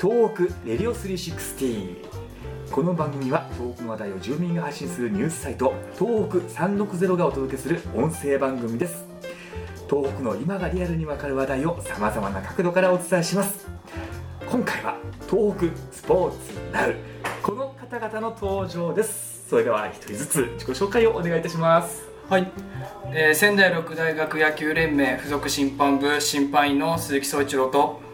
東北レディオ360この番組は東北の話題を住民が発信するニュースサイト東北360がお届けする音声番組です。東北の今がリアルにわかる話題をさまざまな角度からお伝えします。今回は東北スポーツナウ。この方々の登場です。それでは一人ずつ自己紹介をお願いいたします。はい、えー仙台六大学野球連盟附属審判部審判員の鈴木総一郎と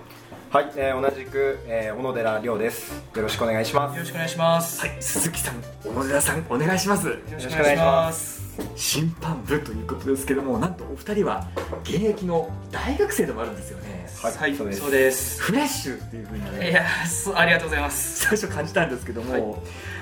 はい、えー同じく、えー小野寺亮です。よろしくお願いします。よろしくお願いします、はい鈴木さん小野寺さんお願いします。よろしくお願いします。審判部ということですけどもなんとお二人は現役の大学生でもあるんですよね。はいそうです。そうです。フレッシュっていうふうにいねやそうありがとうございます。最初感じたんですけども、はい。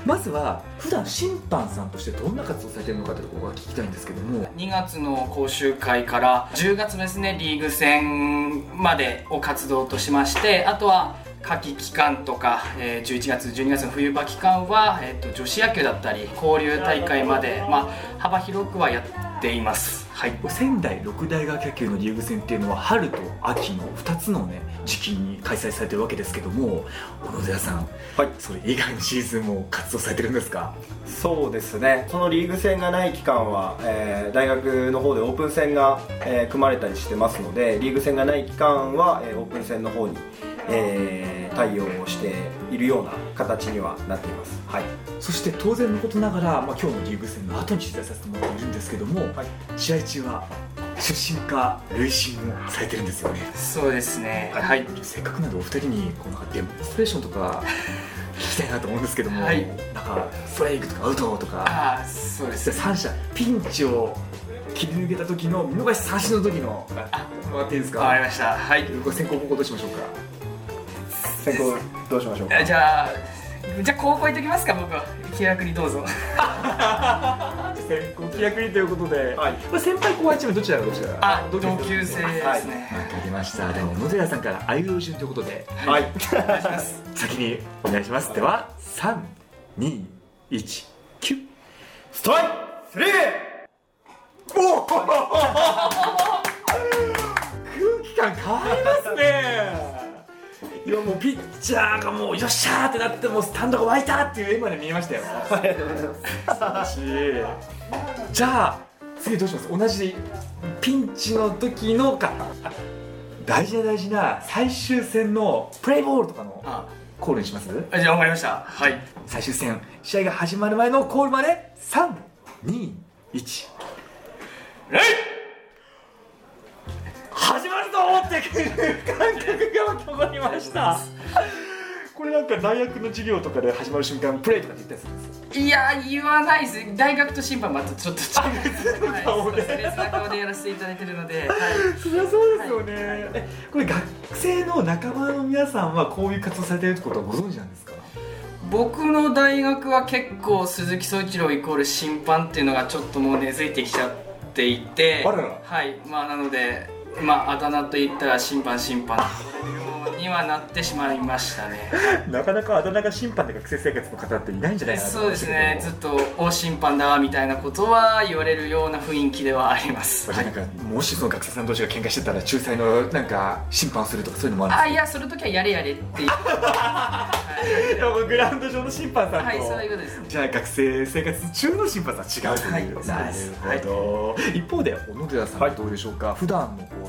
まずは普段審判さんとしてどんな活動されてるのかというところが聞きたいんですけども。2月の講習会から10月ですねリーグ戦までを活動としましてあとは夏季期間とか、えー11月12月の冬場期間は、えー、と女子野球だったり交流大会まで、まあ、幅広くはやっています。はい。仙台六大学野球のリーグ戦っていうのは春と秋の2つのね時期に開催されてるわけですけども小野寺さんはい、それ以外のシーズンも活動されてるんですか？そうですね。そのリーグ戦がない期間は、えー大学の方でオープン戦が、えー組まれたりしてますので、リーグ戦がない期間は、えーオープン戦の方に、えー対応をしているような形にはなっています。はい。そして当然のことながら、まあ、今日のリーグ戦の後に取材させてもらっているんですけども、はい。試合中は出身か塁審をされてるんですよね。そうですね。はい。せっかくなんでお二人にこうなんかデモンストレーションとか 聞きたいなと思うんですけども、はい。なんかストライクとかアウトとか。ああそうです三者ピンチを切り抜けた時の見逃し三振の時のあもらっていいですか？わかりました。はい。先行後攻どうしましょうか？先行どうしましょうか。あじゃあじゃあ高校行っときますか僕は。気楽にどうぞ。先行気楽にということで、はい。これ先輩後輩チームどちらがどちら？あ同級生ですね、わかりましたでも野寺さんからあい。うえお順とい。うことではい。お願い。します先にお願いします。では321キュッストライク！スリー。お 空気感変わりますねいやもうピッチャーがもうよっしゃーってなってもうスタンドが湧いたっていう絵まで見えましたよ。ありがとうござい。ます。しじゃあ次どうします？同じピンチの時のか。あ大事な大事な最終戦のプレーボールとかのあ。コールにします？あじゃあ分かりました。はい。最終戦。試合が始まる前のコールまで。321レイ感覚が起こりました。これなんか大学の授業とかで始まる瞬間プレーとかって言ったりするんですいや言わないです。大学と審判またちょっと違うはい顔でそう別な顔でやらせていただいてるので、はい、そりゃそうですよね、えこれ学生の仲間の皆さんはこういう活動されてるってことはご存知なんですか？僕の大学は結構鈴木総一郎イコール審判っていうのがちょっともう根付いてきちゃっていて。あらら。はい。まあなのでまああだ名と言ったら審判審判。と呼ばれるにはなってしまいましたね。なかなかあだ名が審判で学生生活の方っていないんじゃないかそうですね。ずっと大審判だみたいなことは言われるような雰囲気ではあります、なんかもしその学生さん同士が喧嘩してたら仲裁のなんか審判をするとかそういうのもあるんあいやその時はやれやれっていう。ですかグラウンド上の審判さんと、はいそういうことですじゃあ学生生活中の審判さんは違うという、はい。なるほど、一方で小野寺さんはどうでしょうか、普段のこう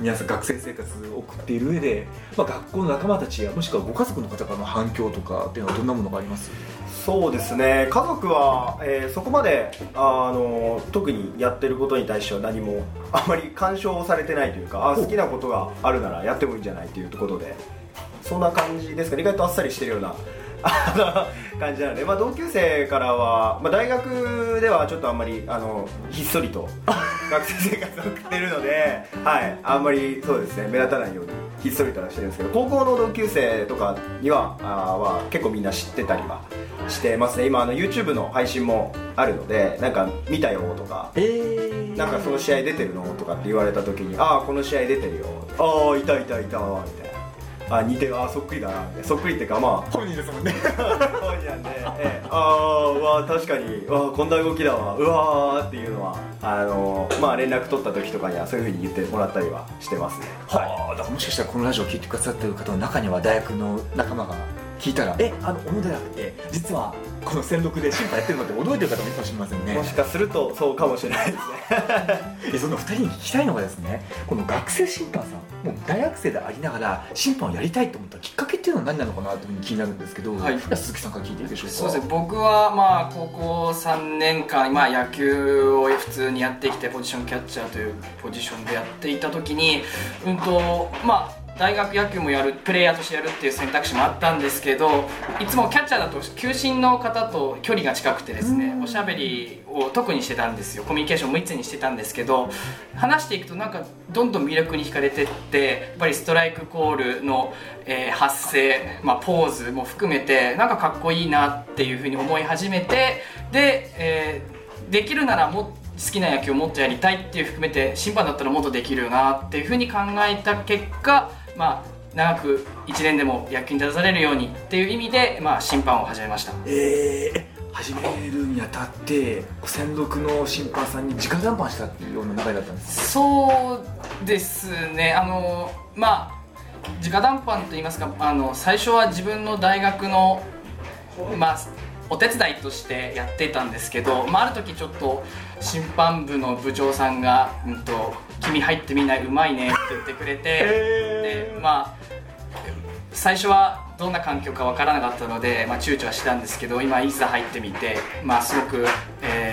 皆さん学生生活を送っている上で、まあ、学校の仲間たちやもしくはご家族の方からの反響とかっていうのはどんなものがあります？そうですね。家族は、えーそこまであの特にやってることに対しては何もあまり干渉されてないというかあ好きなことがあるならやってもいいんじゃないということでそんな感じですかね。意外とあっさりしてるような感じなので、まあ、同級生からは、まあ、大学ではちょっとあんまりあのひっそりと 学生生活を送ってるので、はい、あんまりそうですね目立たないようにひっそりとはしてるんですけど高校の同級生とかにはあーは結構みんな知ってたりはしてますね。今あの YouTube の配信もあるのでなんか見たよとかえー。なんかその試合出てるのとかって言われた時にああこの試合出てるよああいたいたいたみたいなあ似てるあそっくりだな。そっくりっていうかまあ本人ですもんね。本人なんで、ええ、ああうわ確かにうわこんな動きだわ。うわーっていうのはあのまあ連絡取った時とかにはそういうふうに言ってもらったりはしてますね。はあだからもしかしたらこのラジオを聞いてくださってる方の中には大学の仲間が聞いたら「えあの小野寺って実はこの戦六で審判やってるの?」って驚いてる方もいるかもしれませんね。もしかするとそうかもしれないですね。えその2人に聞きたいのがですねこの学生審判さんもう大学生でありながら審判をやりたいと思ったきっかけっていうのは何なのかなというふうに気になるんですけど、はい。鈴木さんから聞いていいでしょうか？そうですね。僕はまあ高校3年間、まあ、野球を普通にやってきてポジションキャッチャーというポジションでやっていた時にうんとまあ大学野球もやるプレイヤーとしてやるっていう選択肢もあったんですけどいつもキャッチャーだと球審の方と距離が近くてですねおしゃべりを特にしてたんですよ。コミュニケーションも密にしてたんですけど話していくとなんかどんどん魅力に惹かれてってやっぱりストライクコールの、えー発声、まあ、ポーズも含めてなんかかっこいいなっていうふうに思い始めてで、えーできるならもっ好きな野球をもっとやりたいっていう含めて審判だったらもっとできるよなっていうふうに考えた結果まあ長く1年でも野球に立たされるようにっていう意味で、まあ、審判を始めました。えー、始めるにあたって専属の審判さんに直談判したっていうような流れだったんですそうですね。あのまあ直談判といいますかあの最初は自分の大学のまあお手伝いとしてやってたんですけど、まあ、ある時ちょっと審判部の部長さんが「うんと君入ってみないうまいね」って言ってくれて、でまあ最初はどんな環境かわからなかったので、まあ、躊躇はしたんですけど今いざ入ってみて、まあ、すごく、えー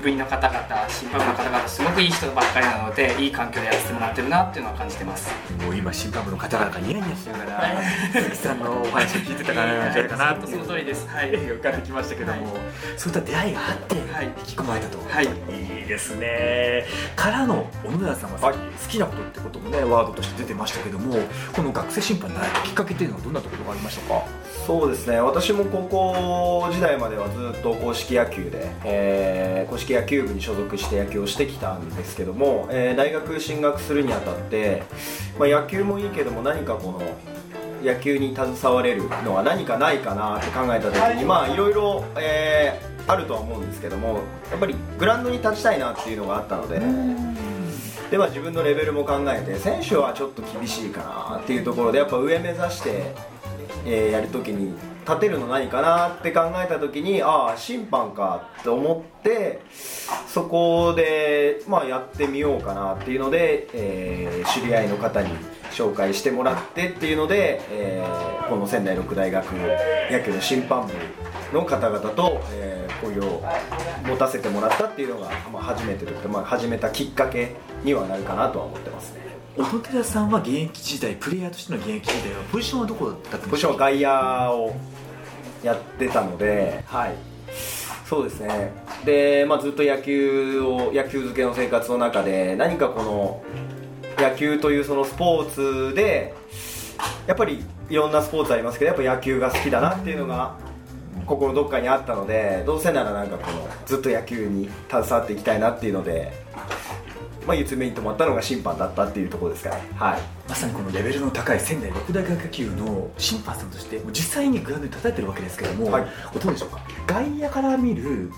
部員の方々審判部の方々すごくいい人ばっかりなのでいい環境でやらせてもらってるなっていうのは感じてます。もう今審判部の方々がニヤニヤしながら鈴木さんのお話を聞いてたからじゃないかなとその通りです。はい。浮かんできましたけども、そういった出会いがあってはい。引き込まれたと、はい。いいですね。からの小野寺さんがさっき好きなことってこともねワードとして出てましたけどもこの学生審判になられたきっかけっていうのはどんなところがありましたか？そうですね私も高校時代まではずっと硬式野球で、えー硬式野球部に所属して野球をしてきたんですけども、えー大学進学するにあたって、まあ、野球もいいけども何かこの野球に携われるのは何かないかなって考えた時にまあいろいろ、えーあるとは思うんですけどもやっぱりグラウンドに立ちたいなっていうのがあったので。では自分のレベルも考えて選手はちょっと厳しいかなっていうところでやっぱ上目指して、えーやるときに立てるの何かなって考えたときにああ審判かって思ってそこで、まあ、やってみようかなっていうので、えー知り合いの方に紹介してもらってっていうので、えーこの仙台六大学野球の審判部の方々と、えー交流を持たせてもらったっていうのが、まあ、初めてというか、まあ、始めたきっかけにはなるかなとは思ってますね。小野寺さんは現役時代プレイヤーとしての現役時代はポジションはどこだったんですか？ポジションは外野をやってたので、はい、そうですね。で、まあ、ずっと野球を野球漬けの生活の中で何かこの野球というそのスポーツでやっぱりいろんなスポーツありますけどやっぱ野球が好きだなっていうのが心どっかにあったのでどうせならなんかこのずっと野球に携わっていきたいなっていうので、まあ、つ目に止まったのが審判だったっていうところですかね。はい。まさにこのレベルの高い仙台六大学野球の審判さんとして実際にグラウンドに立たれてるわけですけども、はい。どうでしょうか？外野から見る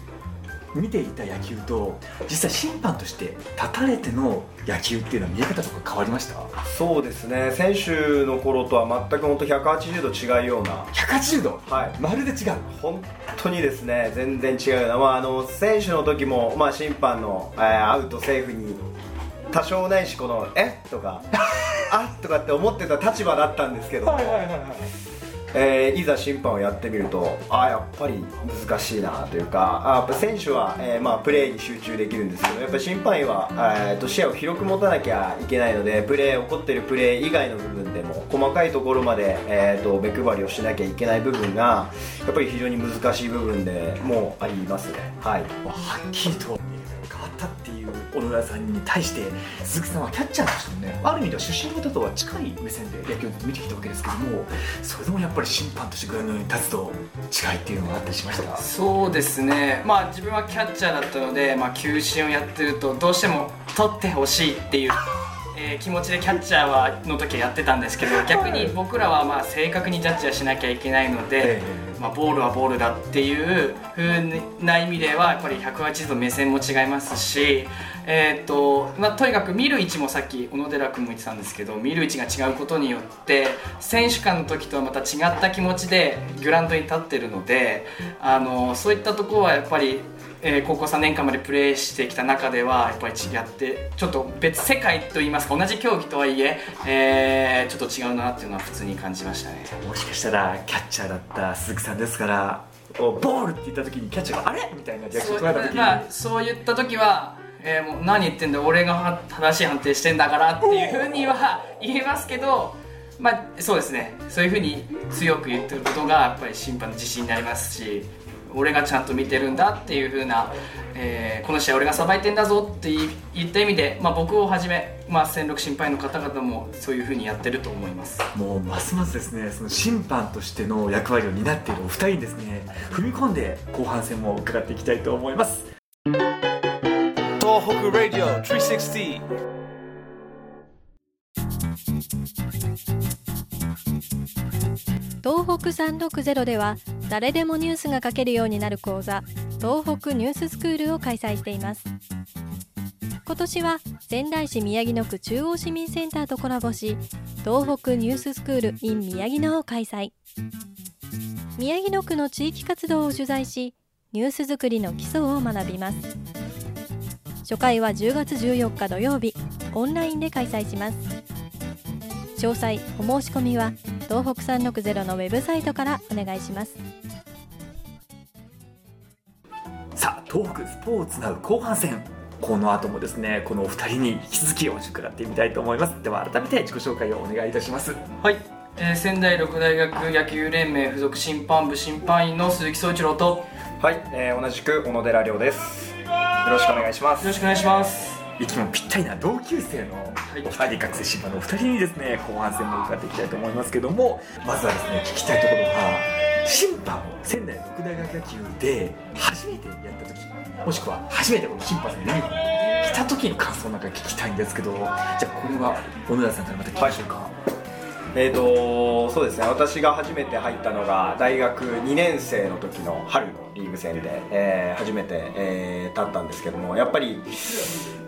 見ていた野球と実際審判として立たれての野球っていうのは見え方とか変わりました？そうですね。選手の頃とは全く本当180度違うような。180度？はい。まるで違う。本当にですね全然違うような、まあ、あの選手の時も、まあ、審判の、えーアウトセーフに多少ないしこの「え？とか「あ？とかって思ってた立場だったんですけども、えーいざ審判をやってみるとあやっぱり難しいなというかあやっぱ選手は、えーまあ、プレーに集中できるんですけどやっぱ審判員は、えーと視野を広く持たなきゃいけないのでプレー起こってるプレー以外の部分でも細かいところまで、えー、と目配りをしなきゃいけない部分がやっぱり非常に難しい部分でもうありますね。はいはっきりと変わったっていう小野寺さんに対して鈴木さんはキャッチャーとしてもねある意味では出身の方とは近い目線で野球を見てきたわけですけどもそれでもやっぱり審判としてグラウンドに立つと違いっていうのがあったりしました？そうですね。まあ自分はキャッチャーだったので、まあ、球審をやってるとどうしても取ってほしいっていう、ええー気持ちでキャッチャーはの時はやってたんですけど逆に僕らはまあ正確にジャッジはしなきゃいけないので、えまあ、ボールはボールだっていう風な意味ではやっぱり180度目線も違いますし、えーとまあ、とにかく見る位置もさっき小野寺君も言ってたんですけど見る位置が違うことによって選手間の時とはまた違った気持ちでグラウンドに立ってるのであのそういったところはやっぱりえー高校3年間までプレーしてきた中ではやっぱり違ってちょっと別世界といいますか同じ競技とはいええーちょっと違うなっていうのは普通に感じましたね。もしかしたらキャッチャーだった鈴木さんですからボールって言った時にキャッチャーがあれ？みたいなリアクションそう取られた時に、まあ、そう言った時は、えーもう何言ってんだ俺がは正しい判定してんだからっていうふうには言えますけど、まあ、そうですね。そういうふうに強く言ってることがやっぱり審判の自信になりますし俺がちゃんと見てるんだっていうふうな、えーこの試合俺がさばいてんだぞって言い言った意味で、まあ、僕をはじめ、まあ、戦力審判員の方々もそういうふうにやってると思います。もうますますですねその審判としての役割を担っているお二人にですね。踏み込んで後半戦も伺っていきたいと思います。東北 Radio 360東北360では誰でもニュースが書けるようになる講座東北ニューススクールを開催しています。今年は仙台市宮城野区中央市民センターとコラボし東北ニューススクール in 宮城野を開催。宮城野区の地域活動を取材しニュース作りの基礎を学びます。初回は10月14日土曜日オンラインで開催します。詳細お申し込みは東北360のウェブサイトからお願いします。さあ東北スポーツナウ後半戦。この後もですねこのお二人に引き続きお話を伺ってみたいと思います。では改めて自己紹介をお願いいたします。はい、えー仙台六大学野球連盟附属審判部審判員の鈴木総一郎と。よはい、えー同じく小野寺亮です。よろしくお願いします。ろしくお願いします息もぴったりな同級生のお二人、学生審判のお二人にですね後半戦も伺っていきたいと思いますけどもまずはですね聞きたいところが審判を仙台六大学野球で初めてやった時もしくは初めてこの審判のユニフォームを着た時の感想なんか聞きたいんですけどじゃあこれは小野田さんからまた聞きましょうか、えーとそうですね。私が初めて入ったのが大学2年生の時の春のリーグ戦で、えー初めて、えー立ったんですけどもやっぱり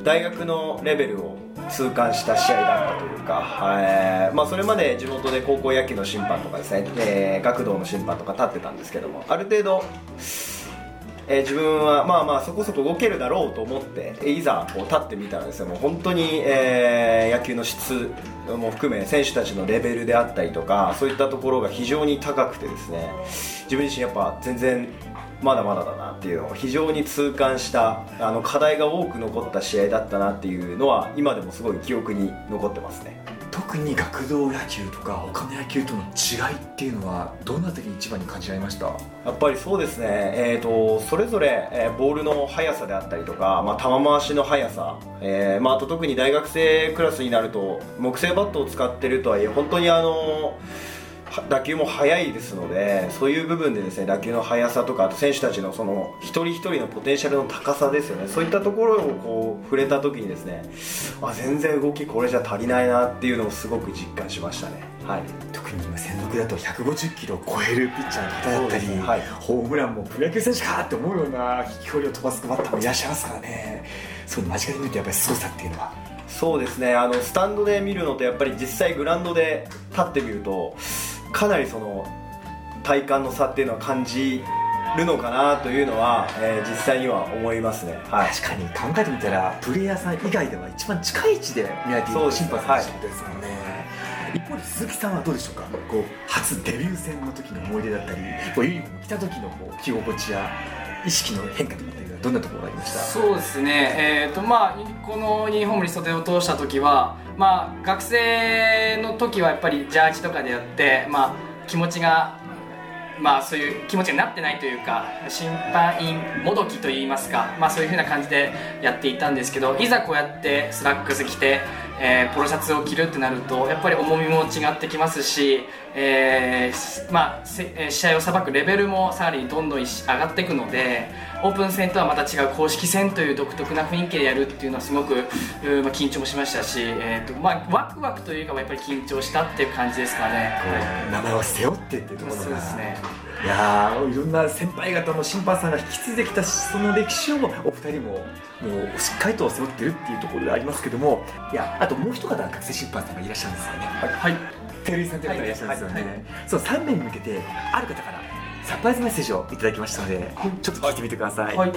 大学のレベルを痛感した試合だったというか、えーまあ、それまで地元で高校野球の審判とかですね、えー学童の審判とか立ってたんですけどもある程度えー自分はまあまあそこそこ動けるだろうと思っていざこう立ってみたらですねもう本当に、えー野球の質も含め選手たちのレベルであったりとかそういったところが非常に高くてですね自分自身やっぱ全然まだまだだなっていうのを非常に痛感したあの課題が多く残った試合だったなっていうのは今でもすごい記憶に残ってますね。特に学童野球とか他の野球との違いっていうのはどのあたりに一番に感じられました？やっぱりそうですね、えー、とそれぞれ、えーボールの速さであったりとか、まあ、球回しの速さ、えーまあ、あと特に大学生クラスになると木製バットを使ってるとはいえ本当にあのは打球も速いですのでそういう部分でですね打球の速さとかあと選手たちのその一人一人のポテンシャルの高さですよね。そういったところをこう触れた時にですねあ全然動きこれじゃ足りないなっていうのをすごく実感しましたね。はい。特に今専属だと150キロを超えるピッチャーの方だったり、ね。はい。ホームランもプロ野球選手かって思うような飛距離を飛ばすバッターもいらっしゃいますからね。そういうの間近で見るとやっぱり凄さっていうのは。そうですね。あのスタンドで見るのとやっぱり実際グラウンドで立ってみるとかなりその体感の差っていうのは感じるのかなというのは、えー実際には思いますね、はい、確かに考えてみたらプレイヤーさん以外では一番近い位置で見られているそうです審判さんってことですもんね、一方で鈴木さんはどうでしょうか？こう初デビュー戦の時の思い出だったりこうユニフォーム着た時のこう着心地や意識の変化とかどんなところがありました？そうですね、えーとまあ、このユニフォームに袖を通した時は、まあ、学生の時はやっぱりジャージとかでやって、まあ、気持ちが、まあ、そういう気持ちになってないというか審判員もどきといいますか、まあ、そういうふうな感じでやっていたんですけどいざこうやってスラックス着て、えーポロシャツを着るってなるとやっぱり重みも違ってきますし、えーまあ、試合をさばくレベルもさらにどんどん上がっていくのでオープン戦とはまた違う公式戦という独特な雰囲気でやるっていうのはすごく、まあ、緊張もしましたし、えーとまあ、ワクワクというかはやっぱり緊張したっていう感じですかね。名前を背負ってっていうところがそうですねいやーいろんな先輩方の審判さんが引き継いできたその歴史をお二人ももうしっかりと背負ってるっていうところでありますけどもいやあともう一方学生審判さんがいらっしゃるんですよね。はい。照井さんとい。う方がい。らっしゃるんですよね、はい。はい。そう3名に向けてある方からサプライズメッセージをいただきましたのでちょっと聞いてみてください、はい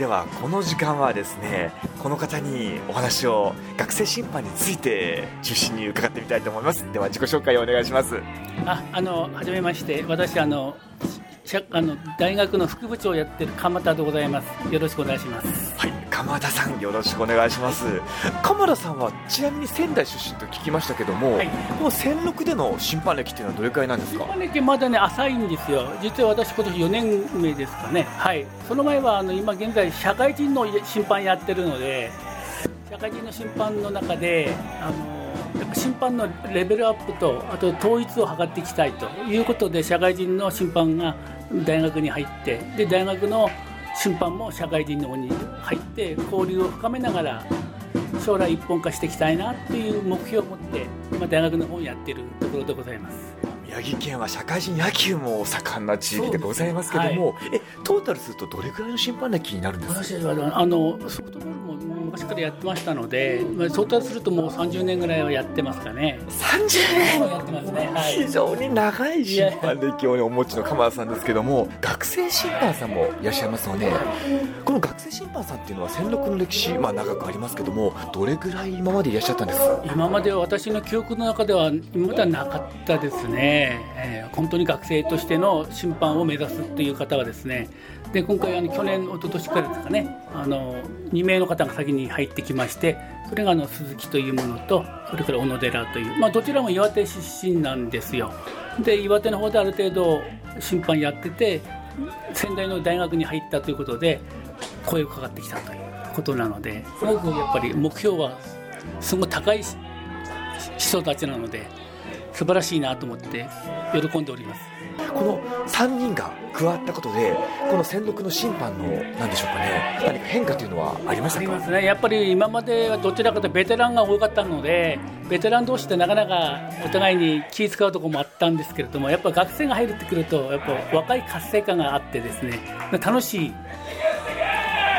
ではこの時間はですねこの方にお話を学生審判について中心に伺ってみたいと思いますでは自己紹介をお願いしますあ、あの、はじめまして、私、あの。あの大学の副部長をやってる鎌田でございます。よろしくお願いします。はい鎌田さんよろしくお願いします鎌田さんはちなみに仙台出身と聞きましたけども、はいこの戦六での審判歴っていうのはどれくらいなんですか？島根県まだね浅いんですよ。実は私今年4年目ですかね。はい。その前はあの今現在社会人の審判やってるので、社会人の審判の中であの。やっぱ審判のレベルアップとあと統一を図っていきたいということで社会人の審判が大学に入ってで大学の審判も社会人の方に入って交流を深めながら将来一本化していきたいなっていう目標を持って今大学の方をやっているところでございます。宮城県は社会人野球も盛んな地域でございますけども、えトータルするとどれくらいの審判歴になるんですか？私はあのソフトボールも昔からやってましたので、まあ、トータルするともう30年ぐらいはやってますかね。30やってますね。はい。非常に長い審判歴をお持ちの鎌田さんですけども学生審判さんもいらっしゃいますのでこの学生審判さんっていうのは戦六の歴史、まあ、長くありますけどもどれぐらい今までいらっしゃったんです？今までは私の記憶の中では今まではなかったですね、えー本当に学生としての審判を目指すっていう方はですねで今回あの去年一昨年からですかねあの2名の方が先に入ってきましてそれがあの鈴木というものとそれから小野寺という、まあ、どちらも岩手出身なんですよ。で岩手の方である程度審判やってて仙台の大学に入ったということで声をかかってきたということなのですごくやっぱり目標はすごい高い人たちなので素晴らしいなと思って喜んでおります。この3人が加わったことでこの戦六の審判のなんでしょうかね何か変化というのはありましありますね。やっぱり今まではどちらかというとベテランが多かったのでベテラン同士ってなかなかお互いに気使うところもあったんですけれどもやっぱ学生が入ってくるとやっぱ若い活性化があってですね楽しい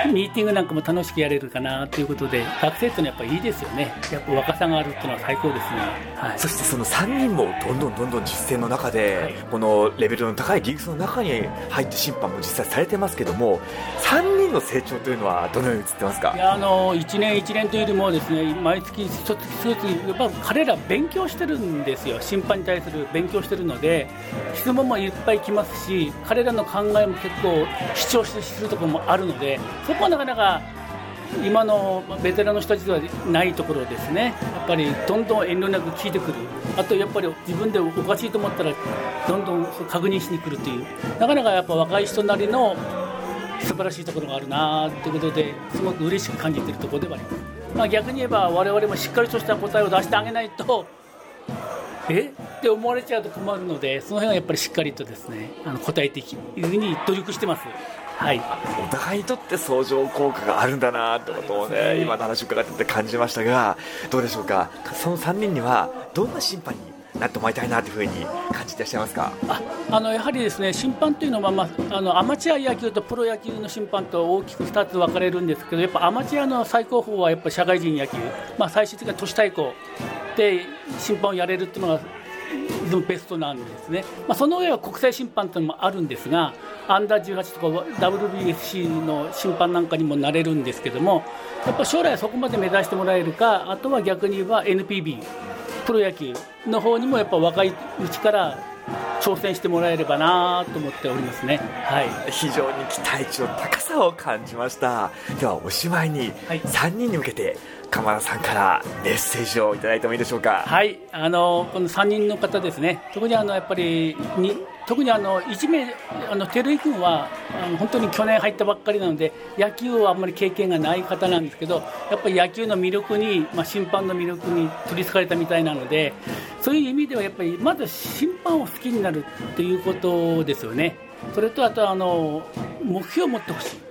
ミーティングなんかも楽しくやれるかなということで学生ってのはやっぱいいですよね。やっぱ若さがあるっていうのは最高ですね、はい、そしてその3人もどんどんどんどん実践の中で、はい。このレベルの高いリーグスの中に入って審判も実際されてますけども3人の成長というのはどのように映ってますか？いやあの1年1年というよりもですね毎月一つ一つやっぱ彼ら勉強してるんですよ。審判に対する勉強してるので質問もいっぱい来ますし彼らの考えも結構主張してするところもあるのでそこはなかなか今のベテランの人たちではないところですね。やっぱりどんどん遠慮なく聞いてくる。あとやっぱり自分でおかしいと思ったらどんどん確認しに来るという。なかなかやっぱ若い人なりの素晴らしいところがあるなということですごく嬉しく感じているところではあります、まあ、逆に言えば我々もしっかりとした答えを出してあげないとえ？って思われちゃうと困るのでその辺はやっぱりしっかりとですねあの答えていきいうふうに努力してます。はい。お互いにとって相乗効果があるんだなってことをね今の話を伺ってて感じましたがどうでしょうか？その3人にはどんな審判になってもらいたいなというふうに感じていらっしゃいますか？ああのやはりですね審判というのは、まあ、あのアマチュア野球とプロ野球の審判と大きく2つ分かれるんですけどやっぱアマチュアの最高峰はやっぱ社会人野球、まあ、最終的には都市対抗で審判をやれるっていうのがいつもベストなんですね、まあ、その上は国際審判というのもあるんですがアンダー18とか WBC の審判なんかにもなれるんですけどもやっぱ将来そこまで目指してもらえるかあとは逆に言えば NPB プロ野球の方にもやっぱ若いうちから挑戦してもらえればなと思っておりますね。はい。非常に期待値の高さを感じましたではおしまいにはい3人に向けて鎌田さんからメッセージをいただいてもいいでしょうか。はいあのこの3人の方ですね。特にあのやっぱりに特にあの1名あの照井君はあの本当に去年入ったばっかりなので野球はあんまり経験がない方なんですけどやっぱり野球の魅力に、まあ、審判の魅力に取りつかれたみたいなのでそういう意味ではやっぱりまず審判を好きになるっていうことですよね。それとあとあの目標を持ってほしい。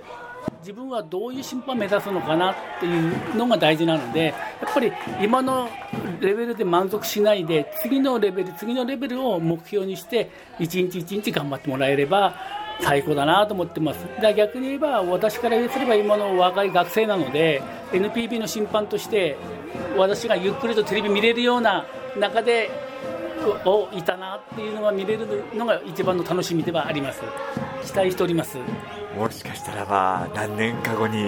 自分はどういう審判を目指すのかなっていうのが大事なのでやっぱり今のレベルで満足しないで次のレベル次のレベルを目標にして一日一日頑張ってもらえれば最高だなと思ってます。だから逆に言えば私から言うすれば今の若い学生なので NPB の審判として私がゆっくりとテレビ見れるような中でおいたなっていうのが見れるのが一番の楽しみではあります。期待しております。もしかしたらば何年か後に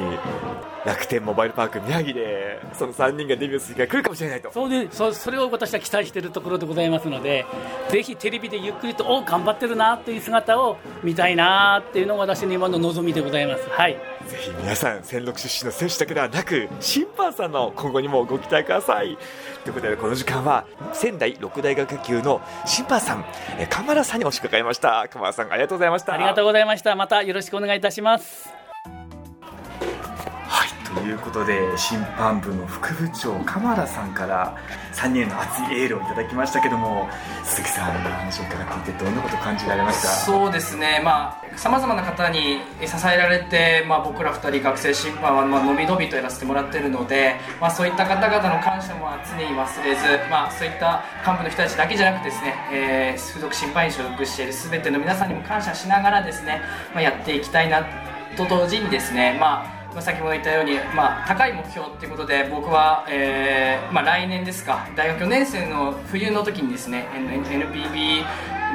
楽天モバイルパーク宮城でその3人がデビューする日が来るかもしれないと。そうでそそれを私は期待しているところでございますのでぜひテレビでゆっくりとお頑張ってるなという姿を見たいなというのが私の今の望みでございます。はい。ぜひ皆さん戦六出身の選手だけではなく審判さんの今後にもご期待ください。ということでこの時間は仙台六大学級の審判さんえ鎌田さんにお越し伺いました。鎌田さんありがとうございました。ありがとうございました。またよろしくお願いいたします。ということで審判部の副部長鎌田さんから3人への熱いエールをいただきましたけども鈴木さんの話を伺っていてどんなことを感じられました？そうですね。まあさまざまな方に支えられて、まあ、僕ら2人学生審判はまあのびのびとやらせてもらっているので、まあ、そういった方々の感謝も常に忘れず、まあ、そういった幹部の人たちだけじゃなくてですね、えー、付属審判員に所属している全ての皆さんにも感謝しながらですね、まあ、やっていきたいなと同時にですね、まあまあ、先ほど言ったように、まあ、高い目標ということで僕は、えーまあ、来年ですか大学4年生の冬の時にですね NPB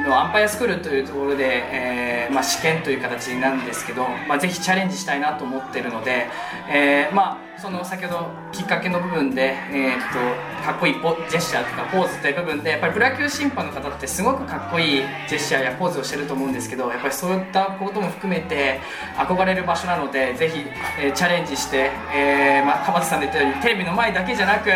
のアンパイアスクールというところで、えーまあ、試験という形なんですけど、まあ、ぜひチャレンジしたいなと思ってるので、えーまあ、その先ほどきっかけの部分で、えー、っとかっこいいジェスチャーとかポーズという部分でやっぱりプロ野球審判の方ってすごくかっこいいジェスチャーやポーズをしてると思うんですけどやっぱりそういったことも含めて憧れる場所なのでぜひ、えー、チャレンジして、えーまあ、鎌田さんで言ったようにテレビの前だけじゃなく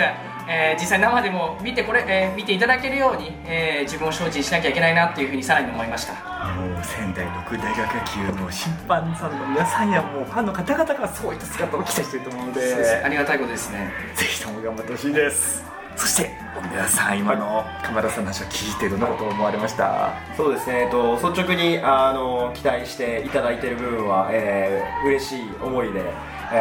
えー、実際生でも見てこれ、えー、見ていただけるように、えー、自分を精進しなきゃいけないなっていうふうにさらに思いました。もう仙台六大学級の審判さんの皆さんやもうファンの方々がそういった姿を期待していると思うので。ありがたいことですね。ぜひとも頑張ってほしいです。そして皆さん今の鎌田さんの話を聞いてどんなことを思われました？そうですね、えっと、率直にあの期待していただいている部分は、えー、嬉しい思いで、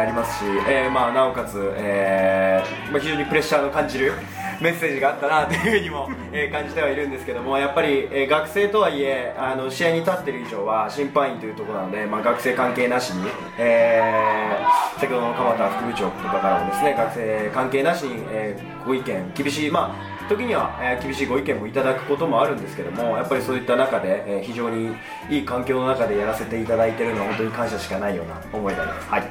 ありますし、えーまあ、なおかつ、えーまあ、非常にプレッシャーの感じる メッセージがあったなというふうにも、えー感じてはいるんですけどもやっぱり、えー学生とはいえあの試合に立っている以上は審判員というところなので、まあ、学生関係なしに、えー先ほどの鎌田副部長とかからもですね学生関係なしに、えーご意見厳しい、まあ時には、えー厳しいご意見もいただくこともあるんですけどもやっぱりそういった中で、えー非常にいい環境の中でやらせていただいているのは本当に感謝しかないような思いであります。はい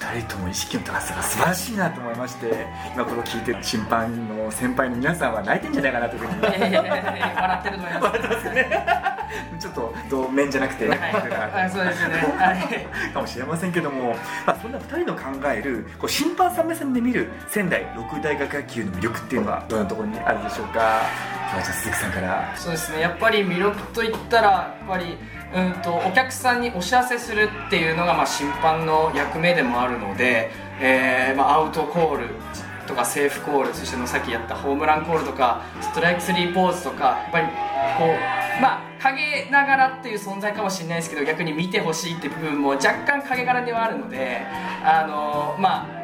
2人とも意識の高さが素晴らしいなと思いまして今これを聞いてる審判の先輩の皆さんは泣いてんじゃないかなというふうに。笑ってると思います。ちょっと同面じゃなくて、はい。はいそうですよねはいかもしれませんけども、まあ、そんな2人の考えるこう審判さん目線で見る仙台六大学野球の魅力っていうのはどんなところにあるでしょうか？じゃあ鈴木さんから。そうですね。やっぱり魅力といったらやっぱりうんとお客さんにお知らせするっていうのが、まあ、審判の役目でもあるので、えーまあ、アウトコールとかセーフコールそしてのさっきやったホームランコールとかストライクスリーポーズとかやっぱりこうまあ陰ながらっていう存在かもしれないですけど逆に見てほしいって部分も若干陰柄ではあるのであのまあ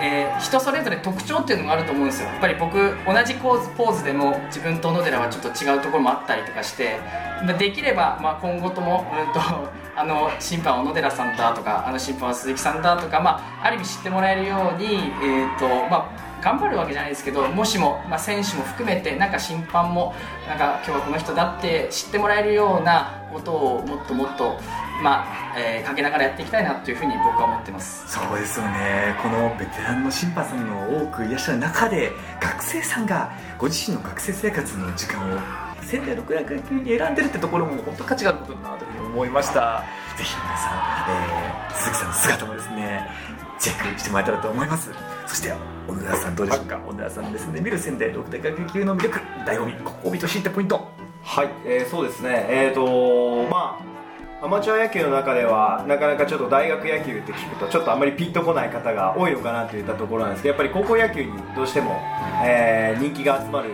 えー人それぞれ特徴っていうのがあると思うんですよ。やっぱり僕同じポーズポーズでも自分と小野寺はちょっと違うところもあったりとかしてできれば、まあ、今後とも、うん、と あの審判は小野寺さんだとかあの審判は鈴木さんだとか、まあ、ある意味知ってもらえるように、えーとまあ、頑張るわけじゃないですけどもしも、まあ、選手も含めてなんか審判もなんか今日はこの人だって知ってもらえるようなことをもっともっと、まあえーかけながらやっていきたいなというふうに僕は思ってます。そうですよね。このベテランの審判さんの多くいらっしゃる中で学生さんがご自身の学生生活の時間を仙台六大学級に選んでるってところも本当価値があることだなというふうに思いました。ぜひ皆さん、えー鈴木さんの姿もですねチェックしてもらえたらと思います。そして小野田さんどうでしょうか、小野田さんのですね。見る仙台六大学級の魅力醍醐味ここを見てほしいってポイント。はい、えーそうですね。えっ、とまあアマチュア野球の中ではなかなかちょっと大学野球って聞くとちょっとあんまりピンとこない方が多いのかなといったところなんですけどやっぱり高校野球にどうしても、えー人気が集まる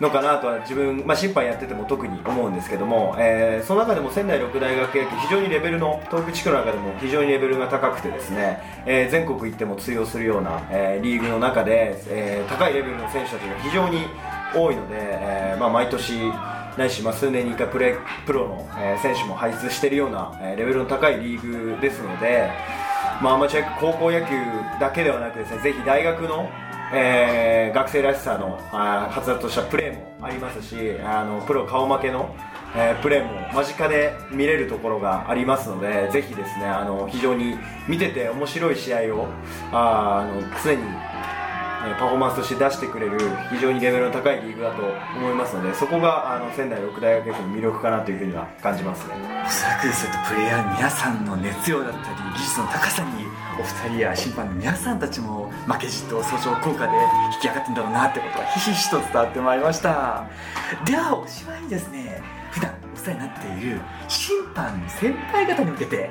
のかなとは自分、まあ、審判やってても特に思うんですけども、えーその中でも仙台六大学野球非常にレベルの東北地区の中でも非常にレベルが高くてですね、えー全国行っても通用するような、えーリーグの中で、えー高いレベルの選手たちが非常に多いので、えーまあ、毎年ないし、まあ、数年に1回プレプロの、選手も輩出しているような、レベルの高いリーグですので、まあ、アマチュア高校野球だけではなくですねぜひ大学の、えー学生らしさのあはつらとしたプレーもありますしあのプロ顔負けの、えープレーも間近で見れるところがありますのでぜひですねあの非常に見てて面白い試合をああの常にパフォーマンスとして出してくれる非常にレベルの高いリーグだと思いますのでそこがあの仙台六大学野球の魅力かなというふうには感じますね。おそらくそういったプレイヤーの皆さんの熱量だったり技術の高さにお二人や審判の皆さんたちも負けじと相乗効果で引き上がってんだろうなってことがひしひしと伝わってまいりました。ではおしまいにですね普段お世話になっている審判の先輩方に向けて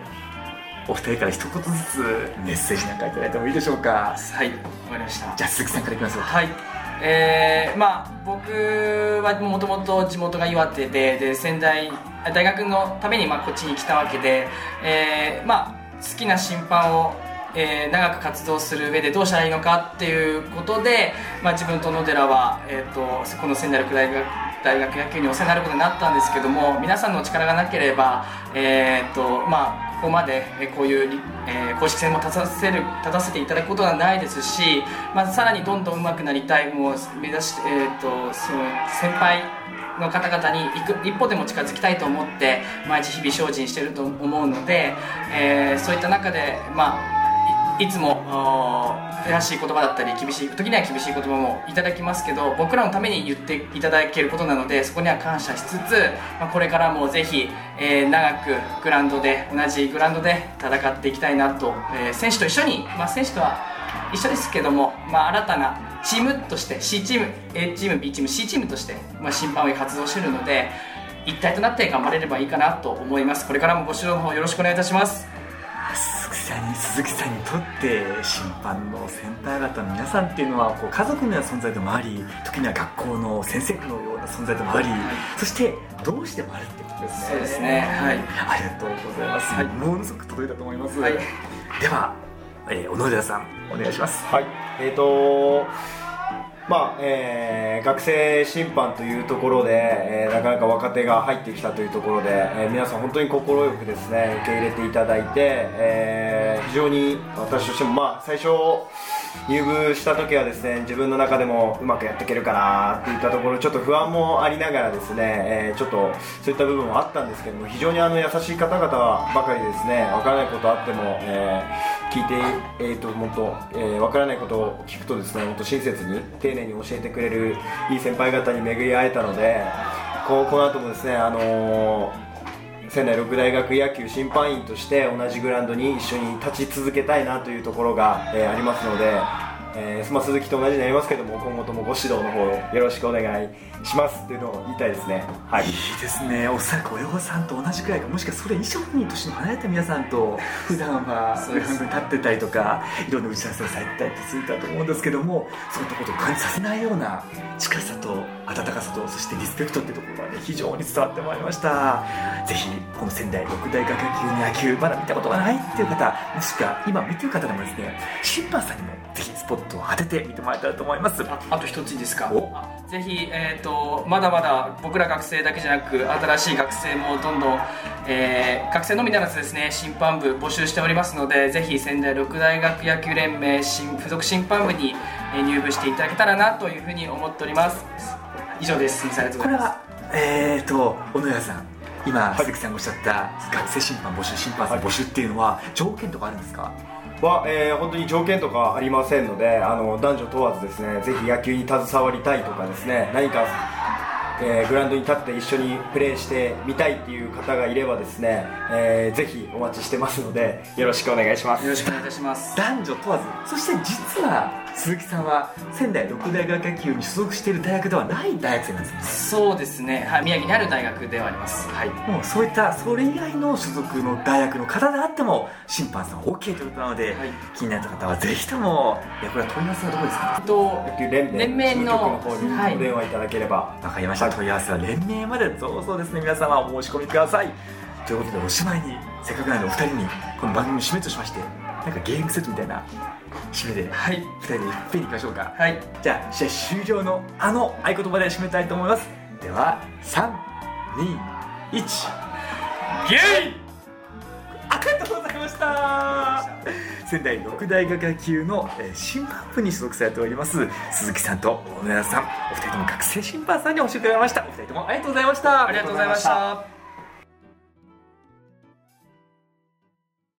お二人から一言ずつメッセージなんかいただいてもいいでしょうか？はいわかりました。じゃあ鈴木さんからいきますよ。はい。えー、まあ僕はもともと地元が岩手でで仙台大学のためにまあこっちに来たわけで、えーまあ、好きな審判を、えー長く活動する上でどうしたらいいのかっていうことで、まあ、自分と野寺は、えー、とこの仙台六大学大学野球にお世話になることになったんですけども皆さんのお力がなければ、えーとまあ、ここまでこういう、えー公式戦も立たせる立たせていただくことはないですし、まあ、さらにどんどん上手くなりたいもう目指して、えー、とその先輩の方々に一個一歩でも近づきたいと思って毎日日々精進してると思うので、えーそういった中で、まあ、いつも悔しい言葉だったり厳しい時には厳しい言葉もいただきますけど僕らのために言っていただけることなのでそこには感謝しつつ、まあ、これからもぜひ、えー長くグラウンドで同じグラウンドで戦っていきたいなと、えー選手と一緒に、まあ、選手とは一緒ですけども、まあ、新たなチームとして C チーム A チーム B チーム C チームとして、まあ、審判を活動しているので一体となって頑張れればいいかなと思います。これからもご指導の方よろしくお願いいたします。さんに鈴木さんにとって審判の先輩方の皆さんっていうのはこう家族のような存在でもあり時には学校の先生のような存在でもありそしてどうしてもあるってことですね。そうですね。はい。ありがとうございます、はい。ものすごく届いたと思います、はい。では、えー、小野寺さんお願いします。はい。えーとまあえー学生審判というところで、えーなかなか若手が入ってきたというところで、えー皆さん本当に快くですね受け入れていただいて、えー非常に私としても、まあ、最初入部した時はですね自分の中でもうまくやっていけるかなっていったところちょっと不安もありながらですね、えーちょっとそういった部分もあったんですけども非常にあの優しい方々ばかりですねわからないことあっても、えー聞いて、えー、ともっと、えーわからないことを聞くとですねもっと親切に丁寧に教えてくれるいい先輩方に巡り会えたのでこうこの後もですねあのー仙台六大学野球審判員として同じグラウンドに一緒に立ち続けたいなというところが、えーありますので、えーまあ、鈴木と同じになりますけども今後ともご指導の方よろしくお願いしますっていうのを言いたいですね。はい。いいですね。おそらく親御さんと同じくらいかもしくはそれ以上に年の離れた皆さんと 普段はそうですグラウンドに立ってたりとかいろんな打ち合わせをされてたりするかと思うんですけどもそういったことを感じさせないような近さと温かさとそしてリスペクトっていうところがね非常に伝わってまいりました。ぜひこの仙台六大学野球野球まだ見たことがないっていう方もしくは今見てる方でもですね審判さんにもぜひスポットを当てて見てもらえたらと思います。ああと一ついいですか？ぜひ、えー、とまだまだ僕ら学生だけじゃなく新しい学生もどんどん、えー学生のみならずですね審判部募集しておりますのでぜひ仙台六大学野球連盟新付属審判部に、えー入部していただけたらなというふうに思っております。以上です。ありがとうございます。これはえーと小野谷さん今、鈴木さんがおっしゃった学生審判募集審判募集っていうのは条件とかあるんですか？は、えー本当に条件とかありませんのであの男女問わずですねぜひ野球に携わりたいとかですね何かえーグラウンドに立って一緒にプレーしてみたいっていう方がいればですね、えーぜひお待ちしてますのでよろしくお願いします。よろしくお願いいたします。男女問わずそして実は鈴木さんは仙台六大学野球に所属している大学ではない大学生なんですね。そうですね、はい、宮城にある大学ではあります。はい。もうそういったそれ以外の所属の大学の方であっても審判さん OK ということなので、はい。気になった方はぜひともいやこれは問い合わせはどこですか？えっと野球連盟連盟の方にはい。お電話いただければ、わかりました、問い合わせは連盟までどうぞですね。皆様お申し込みください。ということでおしまいにせっかくなのでお二人にこの番組の締めとしましてなんかゲームセットみたいな締めではい。二人でいっぺんにいきましょうか。はい。じゃあ試合終了のあの合言葉で締めたいと思います。では321ゲイありがとうございました。仙台六大学野球の、えー審判部に所属されております鈴木さんと小野寺さん。お二人とも学生審判さんにお教えていただきました。お二人ともありがとうございました。ありがとうございました。